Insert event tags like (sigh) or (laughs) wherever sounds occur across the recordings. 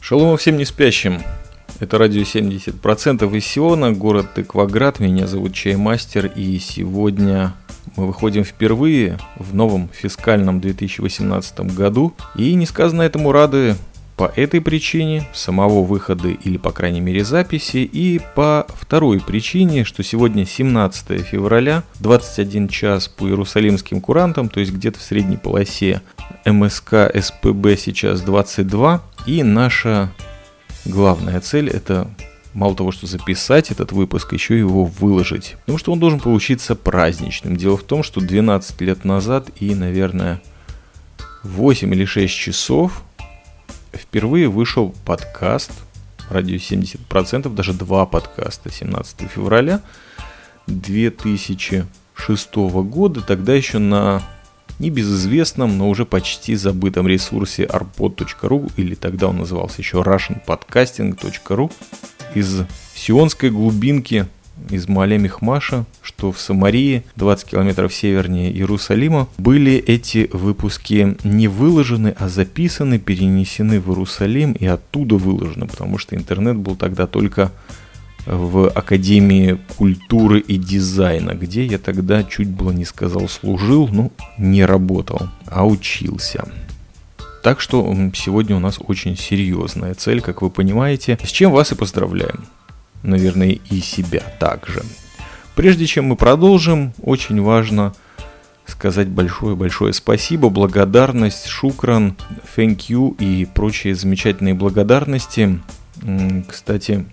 Шалом всем не спящим. Это радио 70% из Сиона, город Тыкваград. Меня зовут Чаймастер, и сегодня мы выходим впервые в новом фискальном 2018 году. И несказанно этому рады по этой причине, самого выхода или, по крайней мере, записи, и по второй причине, что сегодня 17 февраля, 21 час по иерусалимским курантам, то есть где-то в средней полосе МСК СПБ сейчас 22, и наша главная цель это мало того, что записать этот выпуск, еще его выложить. Потому что он должен получиться праздничным. Дело в том, что 12 лет назад и, наверное, 8 или 6 часов впервые вышел подкаст радио 70%, даже два подкаста 17 февраля 2006 года, тогда еще на небезызвестном, но уже почти забытом ресурсе arpod.ru, или тогда он назывался еще russianpodcasting.ru, из сионской глубинки из Мале Мехмаша, что в Самарии, 20 километров севернее Иерусалима, были эти выпуски не выложены, а записаны, перенесены в Иерусалим и оттуда выложены, потому что интернет был тогда только в Академии культуры и дизайна, где я тогда чуть было не сказал служил, ну не работал, а учился. Так что сегодня у нас очень серьезная цель, как вы понимаете, с чем вас и поздравляем наверное, и себя также. Прежде чем мы продолжим, очень важно сказать большое-большое спасибо, благодарность, шукран, thank you и прочие замечательные благодарности. Кстати,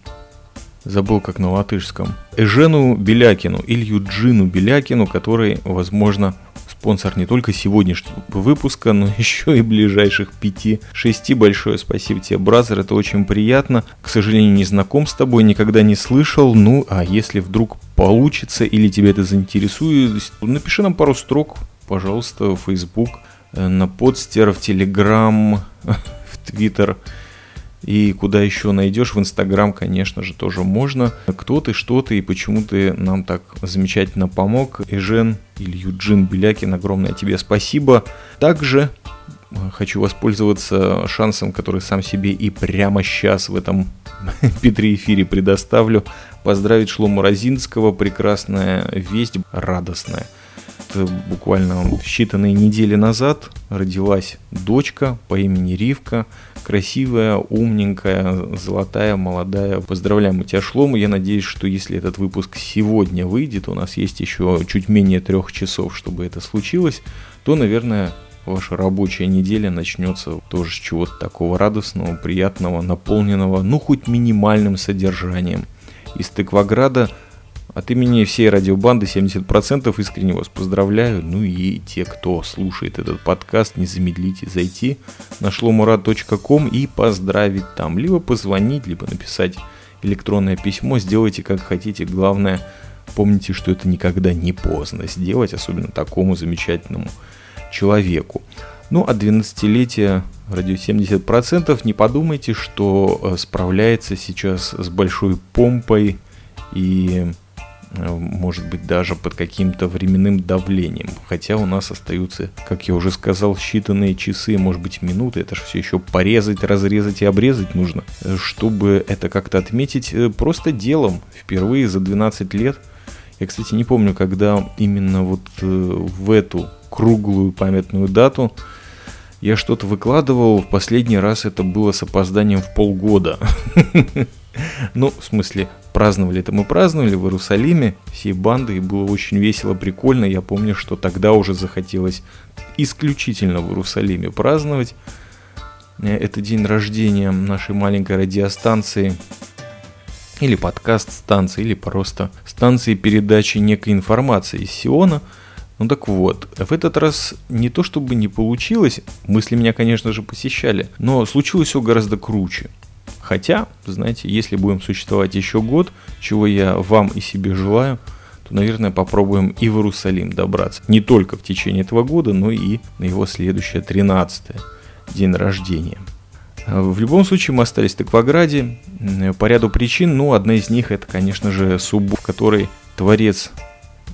забыл как на латышском. Эжену Белякину или Юджину Белякину, который, возможно, спонсор не только сегодняшнего выпуска, но (laughs) еще и ближайших 5-6. Большое спасибо тебе, бразер, это очень приятно. К сожалению, не знаком с тобой, никогда не слышал. Ну, а если вдруг получится или тебя это заинтересует, напиши нам пару строк, пожалуйста, в Facebook, э, на подстер, в Telegram, (laughs) в Twitter – и куда еще найдешь? В Инстаграм, конечно же, тоже можно. Кто ты, что ты и почему ты нам так замечательно помог. Эжен или Юджин Белякин, огромное тебе спасибо. Также э, хочу воспользоваться шансом, который сам себе и прямо сейчас в этом (laughs) Петре эфире предоставлю. Поздравить Шлому Розинского. Прекрасная весть, радостная буквально считанные недели назад родилась дочка по имени Ривка красивая, умненькая, золотая, молодая. Поздравляем тебя, Шлому. Я надеюсь, что если этот выпуск сегодня выйдет, у нас есть еще чуть менее трех часов, чтобы это случилось, то, наверное, ваша рабочая неделя начнется тоже с чего-то такого радостного, приятного, наполненного, ну, хоть минимальным содержанием. Из Тыкваграда от имени всей радиобанды 70% искренне вас поздравляю. Ну и те, кто слушает этот подкаст, не замедлите зайти на шломурад.ком и поздравить там. Либо позвонить, либо написать электронное письмо. Сделайте как хотите. Главное, помните, что это никогда не поздно сделать, особенно такому замечательному человеку. Ну, а 12-летие радио 70% не подумайте, что э, справляется сейчас с большой помпой и может быть даже под каким-то временным давлением. Хотя у нас остаются, как я уже сказал, считанные часы, может быть минуты. Это же все еще порезать, разрезать и обрезать нужно. Э, чтобы это как-то отметить э, просто делом. Впервые за 12 лет. Я, кстати, не помню, когда именно вот в эту круглую памятную дату я что-то выкладывал. В последний раз это было с опозданием в полгода. (laughs) Ну, в смысле, праздновали это мы праздновали в Иерусалиме всей бандой, и было очень весело, прикольно. Я помню, что тогда уже захотелось исключительно в Иерусалиме праздновать. Э, это день рождения нашей маленькой радиостанции или подкаст станции, или просто станции передачи некой информации из Сиона. Ну так вот, в этот раз не то чтобы не получилось, мысли меня, конечно же, посещали, но случилось все гораздо круче – Хотя, знаете, если будем существовать еще год, чего я вам и себе желаю, то, наверное, попробуем и в Иерусалим добраться. Не только в течение этого года, но и на его следующее 13 день рождения. В любом случае мы остались в Тыкваграде по ряду причин. Ну, одна из них это, конечно же, суббу, в которой Творец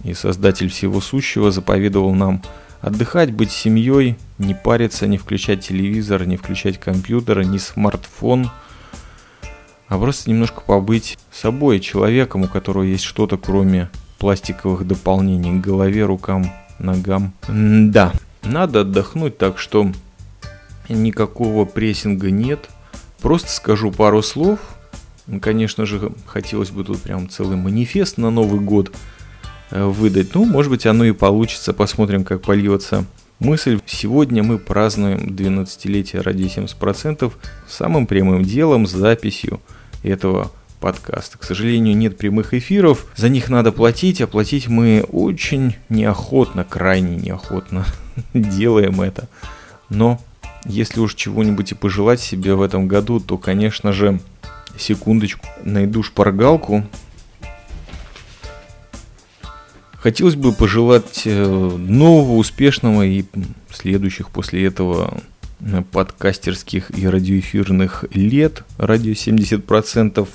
и Создатель всего сущего заповедовал нам отдыхать, быть семьей, не париться, не включать телевизор, не включать компьютер, не смартфон, а просто немножко побыть собой, человеком, у которого есть что-то, кроме пластиковых дополнений к голове, рукам, ногам. Да, надо отдохнуть, так что никакого прессинга нет. Просто скажу пару слов. Конечно же, хотелось бы тут прям целый манифест на Новый год э, выдать. Ну, может быть, оно и получится. Посмотрим, как польется мысль. Сегодня мы празднуем 12-летие ради 70% самым прямым делом, записью этого подкаста. К сожалению, нет прямых эфиров, за них надо платить, а платить мы очень неохотно, крайне неохотно (laughs) делаем это. Но если уж чего-нибудь и пожелать себе в этом году, то, конечно же, секундочку, найду шпаргалку. Хотелось бы пожелать э, нового, успешного и следующих после этого подкастерских и радиоэфирных лет, радио 70%,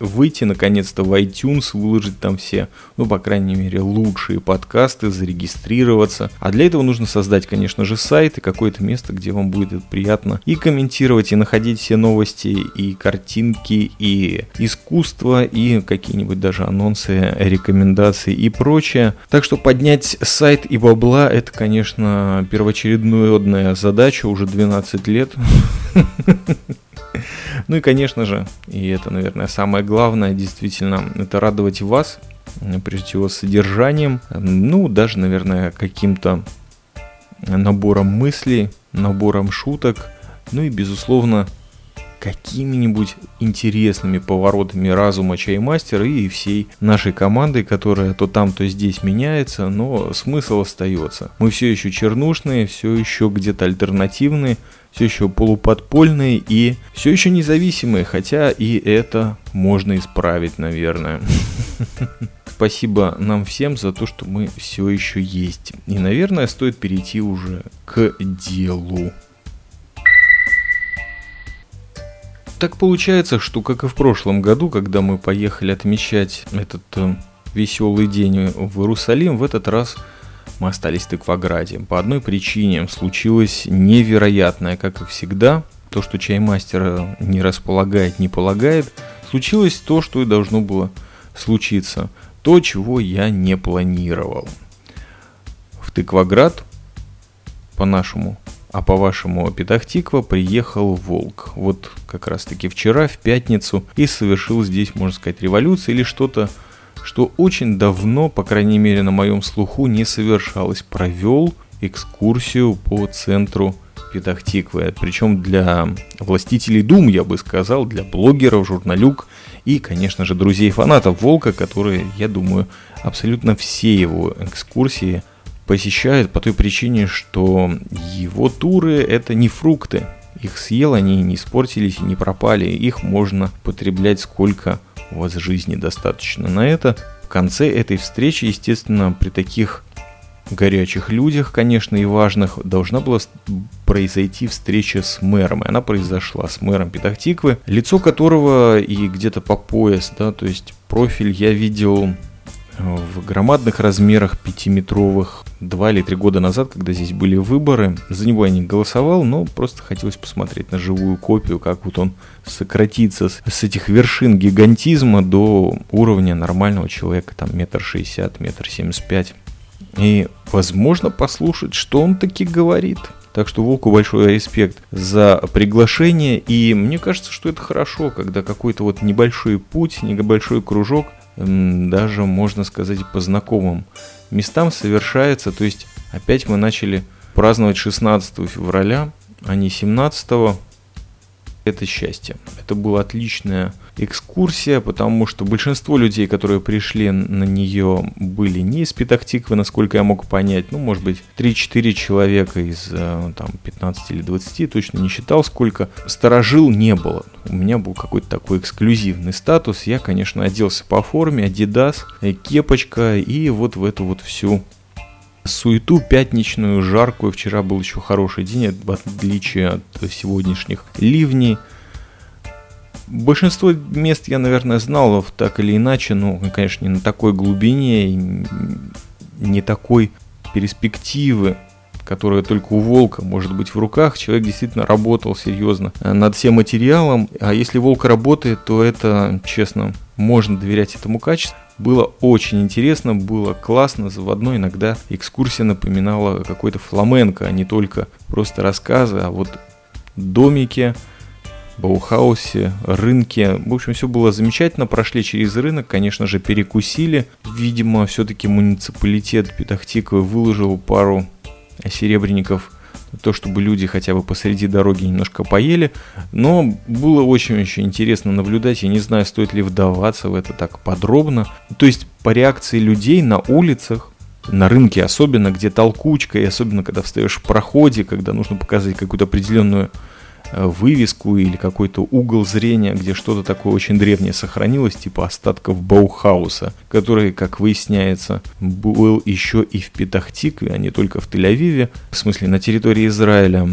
выйти наконец-то в iTunes, выложить там все, ну, по крайней мере, лучшие подкасты, зарегистрироваться. А для этого нужно создать, конечно же, сайт и какое-то место, где вам будет приятно и комментировать, и находить все новости, и картинки, и искусство, и какие-нибудь даже анонсы, рекомендации и прочее. Так что поднять сайт и бабла, это, конечно, первоочередная задача уже 12 лет. (laughs) Ну и, конечно же, и это, наверное, самое главное, действительно, это радовать вас, прежде всего, содержанием, ну, даже, наверное, каким-то набором мыслей, набором шуток, ну и, безусловно, какими-нибудь интересными поворотами разума чаймастера и всей нашей команды, которая то там, то здесь меняется, но смысл остается. Мы все еще чернушные, все еще где-то альтернативные, все еще полуподпольные и все еще независимые, хотя и это можно исправить, наверное. (laughs) Спасибо нам всем за то, что мы все еще есть. И, наверное, стоит перейти уже к делу. Так получается, что как и в прошлом году, когда мы поехали отмечать этот э, веселый день в Иерусалим, в этот раз мы остались в Тыкваграде. По одной причине случилось невероятное, как и всегда, то, что чаймастер не располагает, не полагает, случилось то, что и должно было случиться. То, чего я не планировал. В Тыкваград, по-нашему, а по-вашему Петахтиква приехал Волк. Вот как раз таки вчера, в пятницу, и совершил здесь, можно сказать, революцию или что-то что очень давно, по крайней мере на моем слуху, не совершалось. Провел экскурсию по центру Петахтиквы. Причем для властителей Дум, я бы сказал, для блогеров, журналюк и, конечно же, друзей фанатов Волка, которые, я думаю, абсолютно все его экскурсии посещают по той причине, что его туры это не фрукты. Их съел, они не испортились и не пропали. Их можно потреблять сколько у вас жизни достаточно на это. В конце этой встречи, естественно, при таких горячих людях, конечно, и важных, должна была произойти встреча с мэром. И она произошла с мэром Петахтиквы, лицо которого и где-то по пояс, да, то есть профиль я видел в громадных размерах, пятиметровых, два или три года назад, когда здесь были выборы. За него я не голосовал, но просто хотелось посмотреть на живую копию, как вот он сократится с, с этих вершин гигантизма до уровня нормального человека, там метр шестьдесят, метр семьдесят пять. И, возможно, послушать, что он таки говорит. Так что Волку большой респект за приглашение. И мне кажется, что это хорошо, когда какой-то вот небольшой путь, небольшой кружок даже, можно сказать, по знакомым местам совершается. То есть опять мы начали праздновать 16 февраля, а не 17 это счастье. Это была отличная экскурсия, потому что большинство людей, которые пришли на нее, были не из Петахтиквы, насколько я мог понять. Ну, может быть, 3-4 человека из э, там, 15 или 20, точно не считал, сколько. Сторожил не было. У меня был какой-то такой эксклюзивный статус. Я, конечно, оделся по форме, Adidas, э, кепочка и вот в эту вот всю суету пятничную, жаркую. Вчера был еще хороший день, в отличие от сегодняшних ливней. Большинство мест я, наверное, знал так или иначе, но, конечно, не на такой глубине, не такой перспективы которая только у волка может быть в руках. Человек действительно работал серьезно э, над всем материалом. А если волк работает, то это, честно, можно доверять этому качеству. Было очень интересно, было классно, заводной иногда экскурсия напоминала какой-то фламенко, а не только просто рассказы, а вот домики, Баухаусе, рынке. В общем, все было замечательно. Прошли через рынок, конечно же, перекусили. Видимо, все-таки муниципалитет Петахтиковый выложил пару серебряников то, чтобы люди хотя бы посреди дороги немножко поели. Но было очень-очень интересно наблюдать. Я не знаю, стоит ли вдаваться в это так подробно. То есть по реакции людей на улицах, на рынке особенно, где толкучка, и особенно когда встаешь в проходе, когда нужно показать какую-то определенную вывеску или какой-то угол зрения, где что-то такое очень древнее сохранилось, типа остатков Баухауса, который, как выясняется, был еще и в Петахтикве, а не только в Тель-Авиве, в смысле на территории Израиля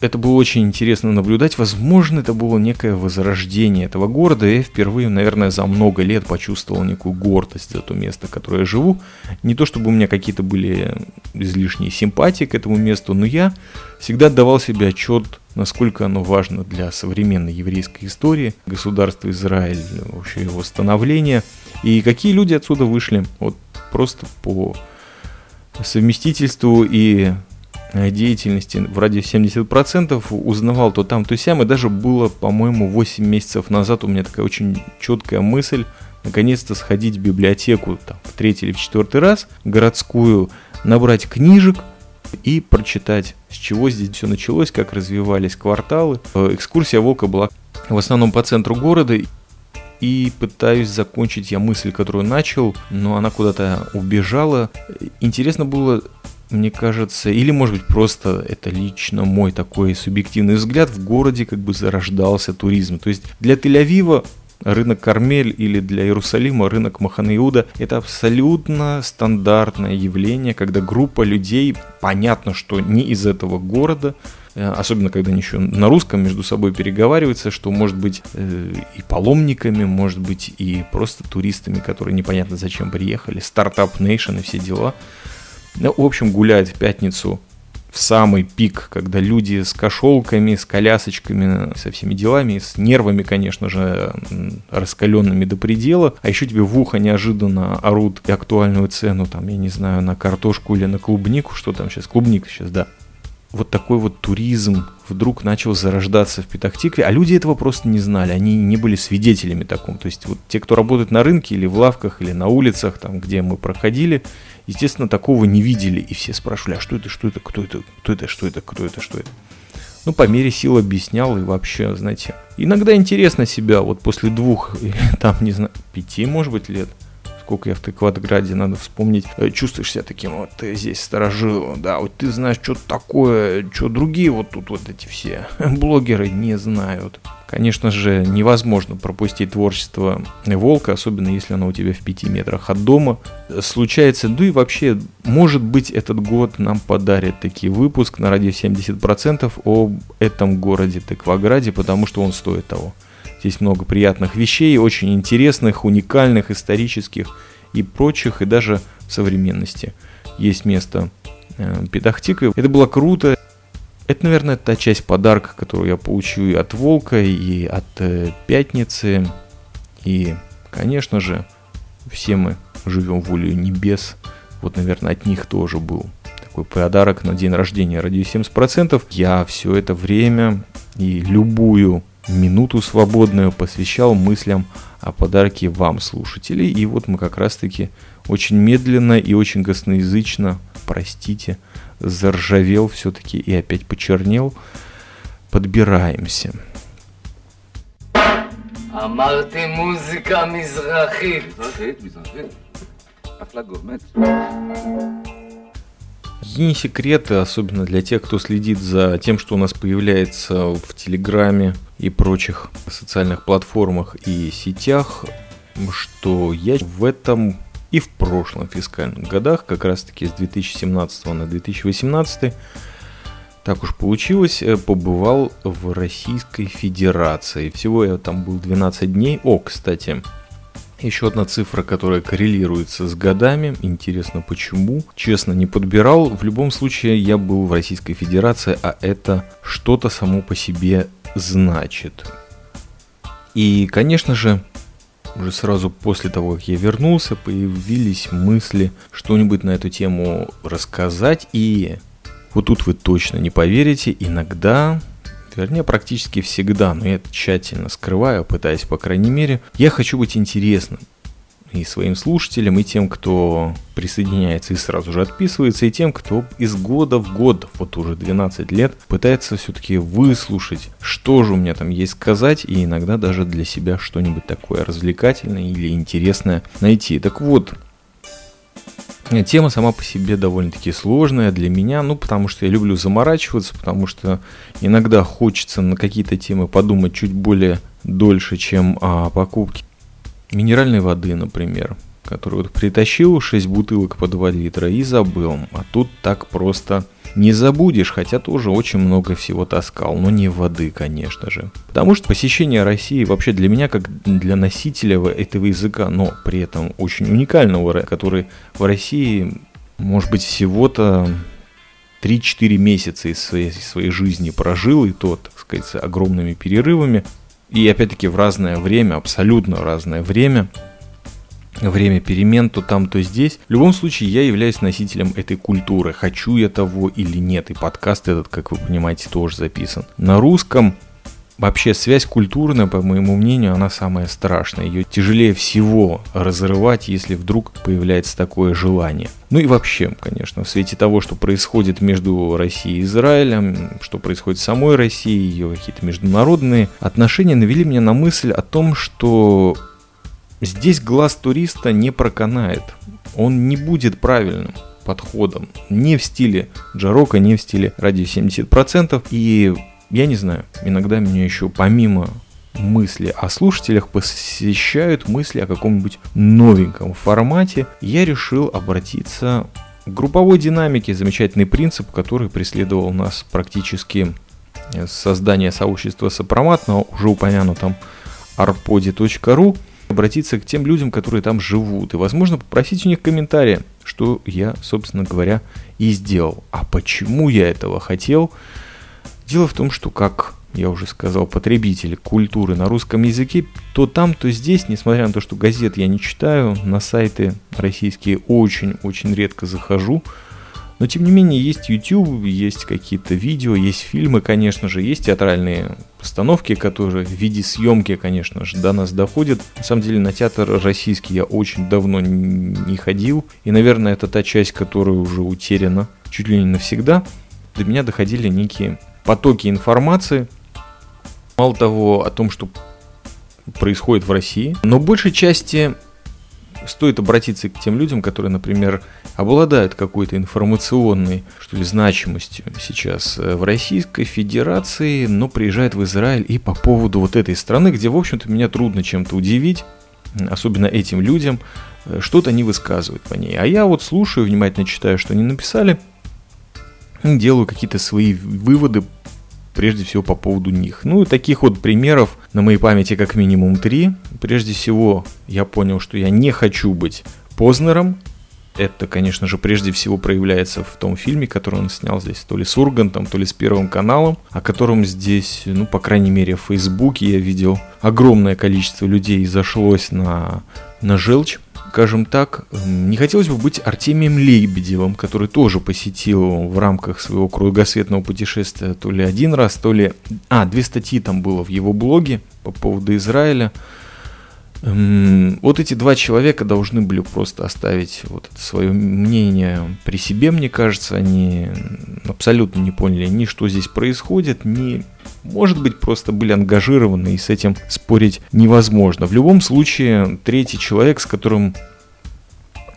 это было очень интересно наблюдать. Возможно, это было некое возрождение этого города. Я впервые, наверное, за много лет почувствовал некую гордость за то место, в которое я живу. Не то, чтобы у меня какие-то были излишние симпатии к этому месту, но я всегда отдавал себе отчет, насколько оно важно для современной еврейской истории, государства Израиль, вообще его становления, и какие люди отсюда вышли. Вот просто по совместительству и деятельности в радиусе 70% узнавал то там, то сям, и даже было, по-моему, 8 месяцев назад у меня такая очень четкая мысль, наконец-то сходить в библиотеку там, в третий или в четвертый раз, городскую, набрать книжек и прочитать, с чего здесь все началось, как развивались кварталы. Э, экскурсия Волка была в основном по центру города, и пытаюсь закончить я мысль, которую начал, но она куда-то убежала. Интересно было мне кажется, или может быть просто это лично мой такой субъективный взгляд, в городе как бы зарождался туризм. То есть для Тель-Авива рынок Кармель или для Иерусалима рынок Маханаиуда – это абсолютно стандартное явление, когда группа людей, понятно, что не из этого города, э, особенно когда они еще на русском между собой переговариваются, что может быть э, и паломниками, может быть и просто туристами, которые непонятно зачем приехали, стартап Nation и все дела – ну, в общем, гулять в пятницу в самый пик, когда люди с кошелками, с колясочками, со всеми делами, с нервами, конечно же, раскаленными до предела, а еще тебе в ухо неожиданно орут и актуальную цену, там, я не знаю, на картошку или на клубнику, что там сейчас, клубника сейчас, да. Вот такой вот туризм вдруг начал зарождаться в Петахтикве, а люди этого просто не знали, они не были свидетелями таком. То есть вот те, кто работает на рынке или в лавках, или на улицах, там, где мы проходили, Естественно, такого не видели, и все спрашивали, а что это, что это, кто это, кто это, что это, кто это, что это. Ну, по мере сил объяснял, и вообще, знаете, иногда интересно себя, вот после двух, (laughs) там, не знаю, пяти, может быть, лет, сколько я в Тыкватграде, надо вспомнить, э, чувствуешь себя таким, вот ты здесь сторожил, да, вот ты знаешь, что такое, что другие вот тут вот эти все (laughs) блогеры не знают. Конечно же, невозможно пропустить творчество волка, особенно если оно у тебя в пяти метрах от дома. Случается, да и вообще, может быть, этот год нам подарит таки выпуск на радио 70% об этом городе Тыкваграде, потому что он стоит того. Здесь много приятных вещей, очень интересных, уникальных, исторических и прочих, и даже современности. Есть место э, Петахтика. Это было круто. Это, наверное, та часть подарка, которую я получу и от Волка, и от э, Пятницы. И, конечно же, все мы живем волею небес. Вот, наверное, от них тоже был такой подарок на день рождения ради 70%. Я все это время и любую минуту свободную посвящал мыслям о подарке вам, слушатели. И вот мы как раз-таки очень медленно и очень косноязычно, простите, заржавел все-таки и опять почернел. Подбираемся. אמרתי מוזיקה מזרחית. מזרחית, מזרחית. אחלה גורמט. И не секреты, особенно для тех, кто следит за тем, что у нас появляется в Телеграме и прочих социальных платформах и сетях, что я в этом и в прошлом фискальном годах, как раз таки с 2017 на 2018, так уж получилось, э, побывал в Российской Федерации. Всего я там был 12 дней. О, кстати, Еще одна цифра, которая коррелируется с годами. Интересно, почему? Честно, не подбирал. В любом случае, я был в Российской Федерации, а это что-то само по себе значит. И, конечно же, уже сразу после того, как я вернулся, появились мысли что-нибудь на эту тему рассказать. И вот тут вы точно не поверите, иногда вернее практически всегда, но я это тщательно скрываю, пытаясь, по крайней мере, я хочу быть интересным и своим слушателям, и тем, кто присоединяется и сразу же отписывается, и тем, кто из года в год, вот уже 12 лет, пытается все-таки выслушать, что же у меня там есть сказать, и иногда даже для себя что-нибудь такое развлекательное или интересное найти. Так вот, Тема сама по себе довольно-таки сложная для меня, ну, потому что я люблю заморачиваться, потому что иногда хочется на какие-то темы подумать чуть более дольше, чем о покупке минеральной воды, например, которую притащил 6 бутылок по 2 литра и забыл, а тут так просто не забудешь, хотя тоже очень много всего таскал, но не воды, конечно же. Потому что посещение России вообще для меня, как для носителя этого языка, но при этом очень уникального, который в России, может быть, всего-то 3-4 месяца из своей, своей жизни прожил, и то, так сказать, с огромными перерывами. И опять-таки в разное время, абсолютно разное время – время перемен то там, то здесь. В любом случае, я являюсь носителем этой культуры. Хочу я того или нет. И подкаст этот, как вы понимаете, тоже записан. На русском Вообще связь культурная, по моему мнению, она самая страшная. Ее тяжелее всего разрывать, если вдруг появляется такое желание. Ну и вообще, конечно, в свете того, что происходит между Россией и Израилем, что происходит в самой России, ее какие-то международные отношения навели меня на мысль о том, что Здесь глаз туриста не проканает. Он не будет правильным подходом. Не в стиле Джарока, не в стиле радио 70%. И я не знаю, иногда меня еще помимо мысли о слушателях посещают мысли о каком-нибудь новеньком формате. Я решил обратиться к групповой динамике, замечательный принцип, который преследовал нас практически создание сообщества Сопромат на уже упомянутом arpodi.ru обратиться к тем людям, которые там живут, и, возможно, попросить у них комментария, что я, собственно говоря, и сделал. А почему я этого хотел? Дело в том, что как я уже сказал, потребитель культуры на русском языке, то там, то здесь, несмотря на то, что газет я не читаю, на сайты российские очень-очень редко захожу, но тем не менее есть YouTube, есть какие-то видео, есть фильмы, конечно же, есть театральные постановки, которые в виде съемки, конечно же, до нас доходят. На самом деле на театр российский я очень давно не ходил. И, наверное, это та часть, которая уже утеряна чуть ли не навсегда. До меня доходили некие потоки информации. Мало того, о том, что происходит в России. Но большей части стоит обратиться к тем людям, которые, например, обладают какой-то информационной, что ли, значимостью сейчас э, в Российской Федерации, но приезжают в Израиль и по поводу вот этой страны, где, в общем-то, меня трудно чем-то удивить, особенно этим людям, э, что-то они высказывают по ней. А я вот слушаю, внимательно читаю, что они написали, делаю какие-то свои выводы прежде всего по поводу них. Ну и таких вот примеров на моей памяти как минимум три. Прежде всего, я понял, что я не хочу быть Познером. Это, конечно же, прежде всего проявляется в том фильме, который он снял здесь, то ли с Ургантом, то ли с Первым каналом, о котором здесь, ну, по крайней мере, в Фейсбуке я видел огромное количество людей зашлось на, на желчь скажем так, не хотелось бы быть Артемием Лебедевым, который тоже посетил в рамках своего кругосветного путешествия то ли один раз, то ли... А, две статьи там было в его блоге по поводу Израиля. Вот эти два человека должны были просто оставить вот свое мнение при себе, мне кажется. Они абсолютно не поняли ни что здесь происходит, ни может быть, просто были ангажированы, и с этим спорить невозможно. В любом случае, третий человек, с которым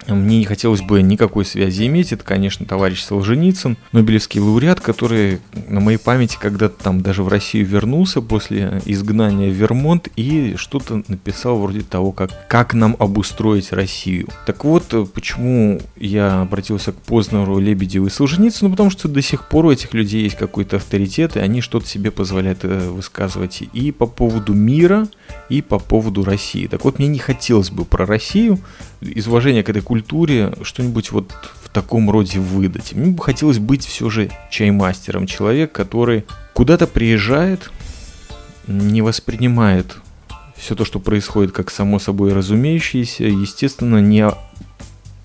мне не хотелось бы никакой связи иметь. Это, конечно, товарищ Солженицын, Нобелевский лауреат, который на моей памяти когда-то там даже в Россию вернулся после изгнания в Вермонт и что-то написал вроде того, как, как нам обустроить Россию. Так вот, почему я обратился к Познеру, Лебедеву и Солженицыну, потому что до сих пор у этих людей есть какой-то авторитет, и они что-то себе позволяют э, высказывать и по поводу мира, и по поводу России. Так вот, мне не хотелось бы про Россию из уважения к этой культуре что-нибудь вот в таком роде выдать. Мне бы хотелось быть все же чаймастером, человек, который куда-то приезжает, не воспринимает все то, что происходит, как само собой разумеющееся, естественно, не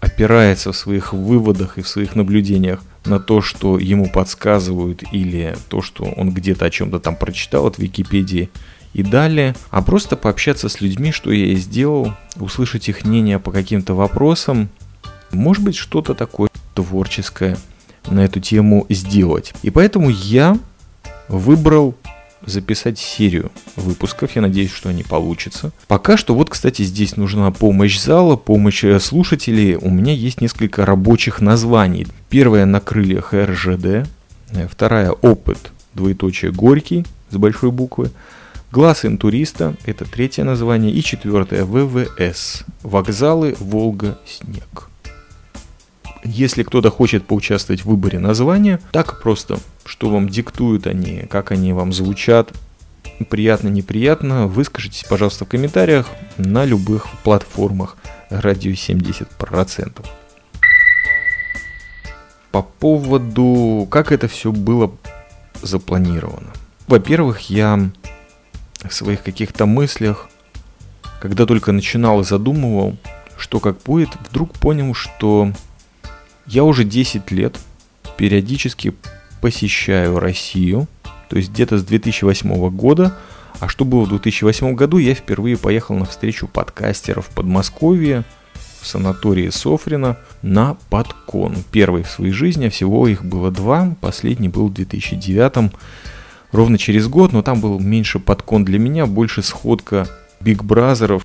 опирается в своих выводах и в своих наблюдениях на то, что ему подсказывают или то, что он где-то о чем-то там прочитал от Википедии и далее, а просто пообщаться с людьми, что я и сделал, услышать их мнение по каким-то вопросам, может быть что-то такое творческое на эту тему сделать. И поэтому я выбрал записать серию выпусков. Я надеюсь, что они получатся. Пока что, вот, кстати, здесь нужна помощь зала, помощь э, слушателей. У меня есть несколько рабочих названий. Первая на крыльях РЖД, э, вторая опыт, двоеточие Горький с большой буквы, Глаз интуриста – это третье название. И четвертое – ВВС. Вокзалы Волга-Снег. Если кто-то хочет поучаствовать в выборе названия, так просто, что вам диктуют они, как они вам звучат, приятно, неприятно, выскажитесь, пожалуйста, в комментариях на любых платформах радио 70%. По поводу, как это все было запланировано. Во-первых, я в своих каких-то мыслях, когда только начинал и задумывал, что как будет, вдруг понял, что я уже 10 лет периодически посещаю Россию, то есть где-то с 2008 года, а что было в 2008 году, я впервые поехал на встречу подкастеров в Подмосковье, в санатории Софрина на Подкон. Первый в своей жизни, а всего их было два, последний был в 2009 ровно через год, но там был меньше подкон для меня, больше сходка Биг Бразеров.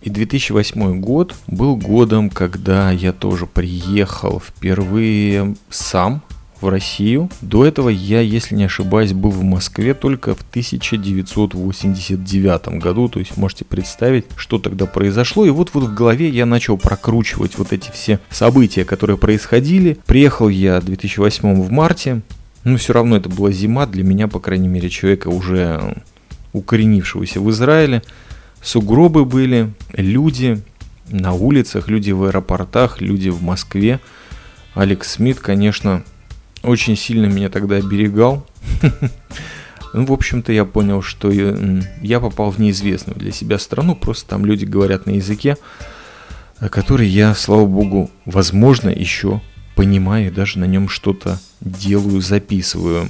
И 2008 год был годом, когда я тоже приехал впервые сам в Россию. До этого я, если не ошибаюсь, был в Москве только в 1989 году. То есть можете представить, что тогда произошло. И вот, вот в голове я начал прокручивать вот эти все события, которые происходили. Приехал я в 2008 в марте. Но все равно это была зима для меня, по крайней мере, человека уже укоренившегося в Израиле. Сугробы были, люди на улицах, люди в аэропортах, люди в Москве. Алекс Смит, конечно, очень сильно меня тогда оберегал. (laughs) Ну, в общем-то, я понял, что я попал в неизвестную для себя страну. Просто там люди говорят на языке, который я, слава богу, возможно, еще понимаю и даже на нем что-то делаю, записываю.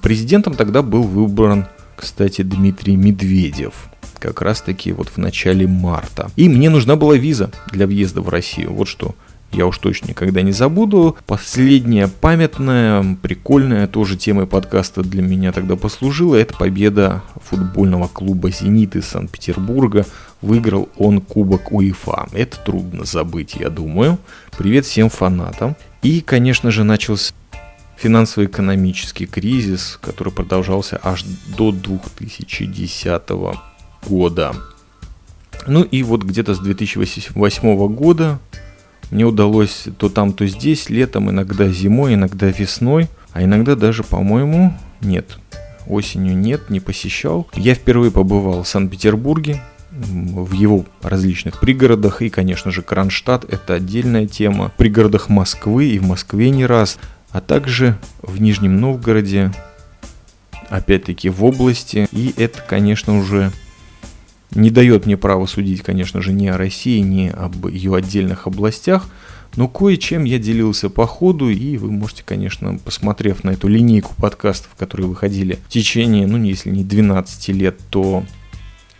Президентом тогда был выбран, кстати, Дмитрий Медведев. Как раз таки вот в начале марта. И мне нужна была виза для въезда в Россию. Вот что я уж точно никогда не забуду. Последняя памятная, прикольная тоже темой подкаста для меня тогда послужила. Это победа футбольного клуба «Зенит» из Санкт-Петербурга. Выиграл он Кубок УЕФА. Это трудно забыть, я думаю. Привет всем фанатам. И, конечно же, начался финансово-экономический кризис, который продолжался аж до 2010 года. Ну и вот где-то с 2008 года мне удалось то там, то здесь, летом, иногда зимой, иногда весной, а иногда даже, по-моему, нет, осенью нет, не посещал. Я впервые побывал в Санкт-Петербурге, в его различных пригородах. И, конечно же, Кронштадт – это отдельная тема. В пригородах Москвы и в Москве не раз. А также в Нижнем Новгороде, опять-таки в области. И это, конечно, уже не дает мне права судить, конечно же, ни о России, ни об ее отдельных областях. Но кое-чем я делился по ходу, и вы можете, конечно, посмотрев на эту линейку подкастов, которые выходили в течение, ну, если не 12 лет, то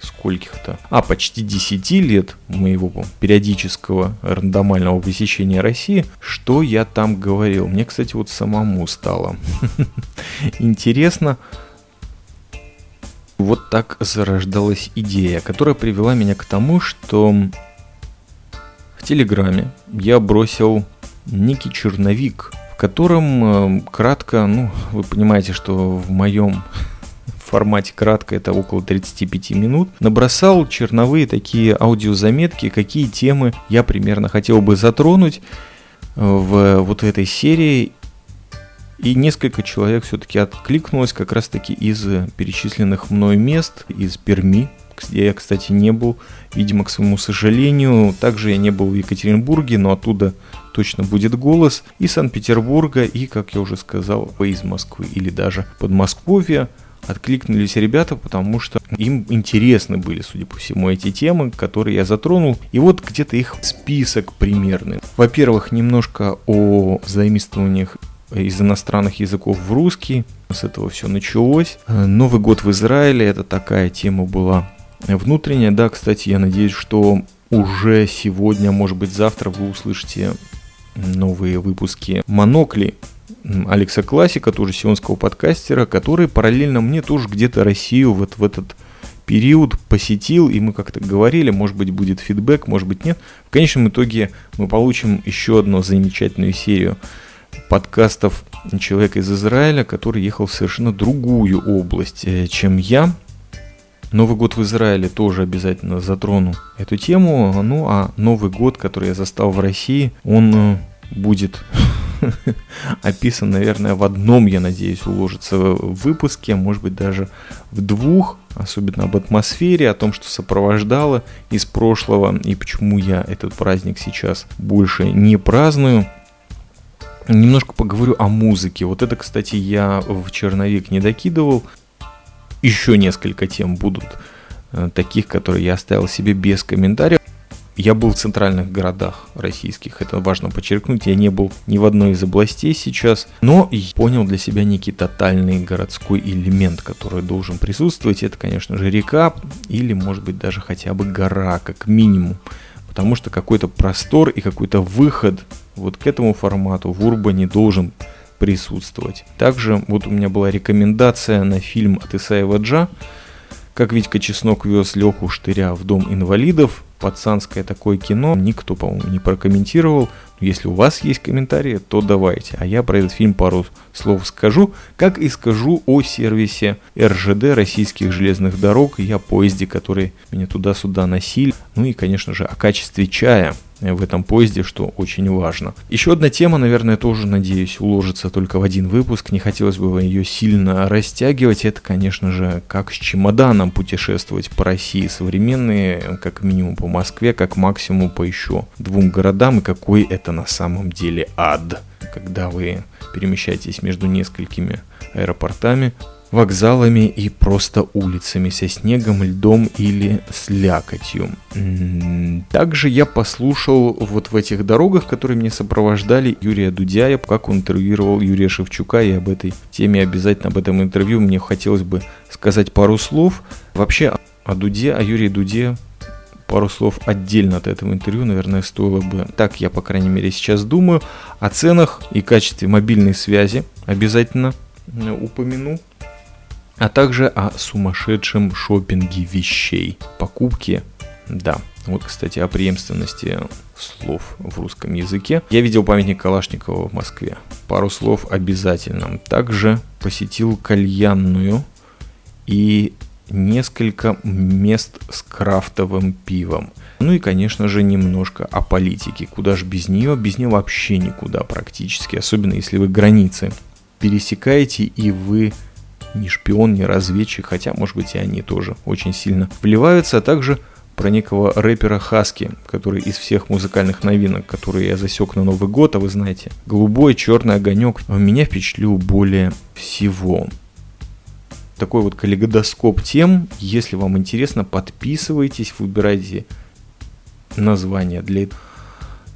скольких-то, а почти 10 лет моего периодического рандомального посещения России, что я там говорил. Мне, кстати, вот самому стало (laughs) интересно. Вот так зарождалась идея, которая привела меня к тому, что в Телеграме я бросил некий черновик, в котором э, кратко, ну, вы понимаете, что в моем формате кратко, это около 35 минут, набросал черновые такие аудиозаметки, какие темы я примерно хотел бы затронуть в вот этой серии. И несколько человек все-таки откликнулось как раз-таки из перечисленных мной мест, из Перми, где я, кстати, не был, видимо, к своему сожалению. Также я не был в Екатеринбурге, но оттуда точно будет голос. И Санкт-Петербурга, и, как я уже сказал, из Москвы или даже Подмосковья откликнулись ребята, потому что им интересны были, судя по всему, эти темы, которые я затронул. И вот где-то их список примерный. Во-первых, немножко о заимствованиях из иностранных языков в русский. С этого все началось. Новый год в Израиле, это такая тема была внутренняя. Да, кстати, я надеюсь, что уже сегодня, может быть завтра вы услышите новые выпуски «Монокли», Алекса Классика, тоже сионского подкастера, который параллельно мне тоже где-то Россию вот в этот период посетил, и мы как-то говорили, может быть будет фидбэк, может быть нет. В конечном итоге мы получим еще одну замечательную серию подкастов человека из Израиля, который ехал в совершенно другую область, э, чем я. Новый год в Израиле тоже обязательно затрону эту тему. Ну а Новый год, который я застал в России, он э, будет (laughs) описан, наверное, в одном, я надеюсь, уложится в выпуске, может быть даже в двух, особенно об атмосфере, о том, что сопровождало из прошлого и почему я этот праздник сейчас больше не праздную. Немножко поговорю о музыке. Вот это, кстати, я в черновик не докидывал. Еще несколько тем будут э, таких, которые я оставил себе без комментариев. Я был в центральных городах российских, это важно подчеркнуть. Я не был ни в одной из областей сейчас, но понял для себя некий тотальный городской элемент, который должен присутствовать. Это, конечно же, река или, может быть, даже хотя бы гора, как минимум. Потому что какой-то простор и какой-то выход вот к этому формату в Урбане должен присутствовать. Также вот у меня была рекомендация на фильм от Исаева Джа, как Витька Чеснок вез Леху Штыря в дом инвалидов пацанское такое кино никто, по-моему, не прокомментировал. Если у вас есть комментарии, то давайте. А я про этот фильм пару слов скажу, как и скажу о сервисе РЖД российских железных дорог и о поезде, который меня туда-сюда носили. Ну и, конечно же, о качестве чая в этом поезде, что очень важно. Еще одна тема, наверное, тоже, надеюсь, уложится только в один выпуск. Не хотелось бы ее сильно растягивать. Это, конечно же, как с чемоданом путешествовать по России. Современные, как минимум по Москве, как максимум по еще двум городам. И какой это на самом деле ад, когда вы перемещаетесь между несколькими аэропортами вокзалами и просто улицами со снегом, льдом или с лякотью. Также я послушал вот в этих дорогах, которые мне сопровождали Юрия Дудяя, как он интервьюировал Юрия Шевчука, и об этой теме обязательно об этом интервью мне хотелось бы сказать пару слов. Вообще о Дуде, о Юрии Дуде пару слов отдельно от этого интервью, наверное, стоило бы, так я, по крайней мере, сейчас думаю, о ценах и качестве мобильной связи обязательно упомяну а также о сумасшедшем шопинге вещей, покупке, да. Вот, кстати, о преемственности слов в русском языке. Я видел памятник Калашникова в Москве. Пару слов обязательно. Также посетил кальянную и несколько мест с крафтовым пивом. Ну и, конечно же, немножко о политике. Куда же без нее? Без нее вообще никуда практически. Особенно если вы границы пересекаете и вы ни шпион, ни разведчик, хотя, может быть, и они тоже очень сильно вливаются, а также про некого рэпера Хаски, который из всех музыкальных новинок, которые я засек на Новый год, а вы знаете, голубой, черный огонек, меня впечатлил более всего. Такой вот калейдоскоп тем, если вам интересно, подписывайтесь, выбирайте название для этого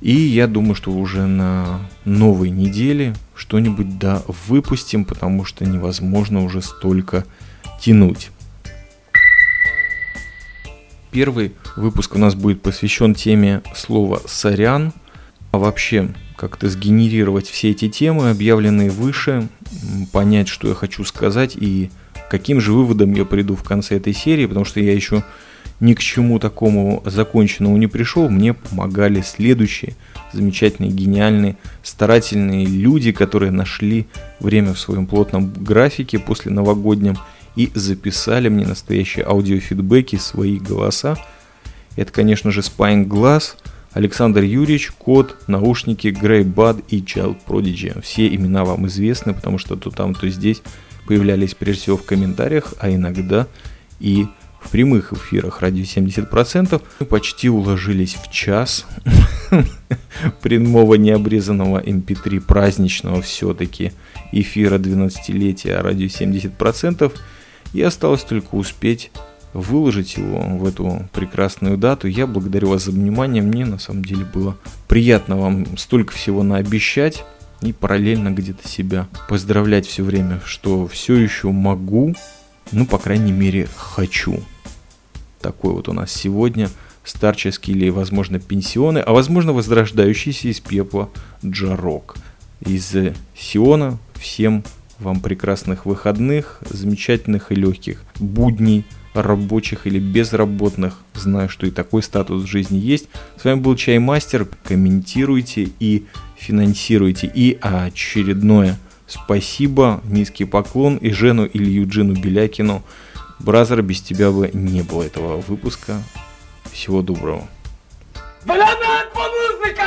и я думаю, что уже на новой неделе что-нибудь да выпустим, потому что невозможно уже столько тянуть. Первый выпуск у нас будет посвящен теме слова «сорян», а вообще как-то сгенерировать все эти темы, объявленные выше, понять, что я хочу сказать и каким же выводом я приду в конце этой серии, потому что я еще ни к чему такому законченному не пришел, мне помогали следующие замечательные, гениальные, старательные люди, которые нашли время в своем плотном графике после новогоднем и записали мне настоящие аудиофидбэки, свои голоса. Это, конечно же, Spine Glass, Александр Юрьевич, Код, наушники, Грей Бад и Child Prodigy. Все имена вам известны, потому что то там, то здесь появлялись прежде всего в комментариях, а иногда и в прямых эфирах ради 70%. Мы почти уложились в час (laughs) прямого необрезанного MP3 эм праздничного все-таки эфира 12-летия радио 70%. И осталось только успеть выложить его в эту прекрасную дату. Я благодарю вас за внимание. Мне на самом деле было приятно вам столько всего наобещать и параллельно где-то себя поздравлять все время, что все еще могу, ну, по крайней мере, хочу. Такой вот у нас сегодня старческий или, возможно, пенсионы, а возможно, возрождающийся из пепла Джарок. Из Сиона всем вам прекрасных выходных, замечательных и легких будней, рабочих или безработных. Знаю, что и такой статус в жизни есть. С вами был Чаймастер. Комментируйте и финансируйте. И очередное Спасибо, низкий поклон и Жену Илью Джину Белякину. Бразер, без тебя бы не было этого выпуска. Всего доброго. Блядь, по музыка,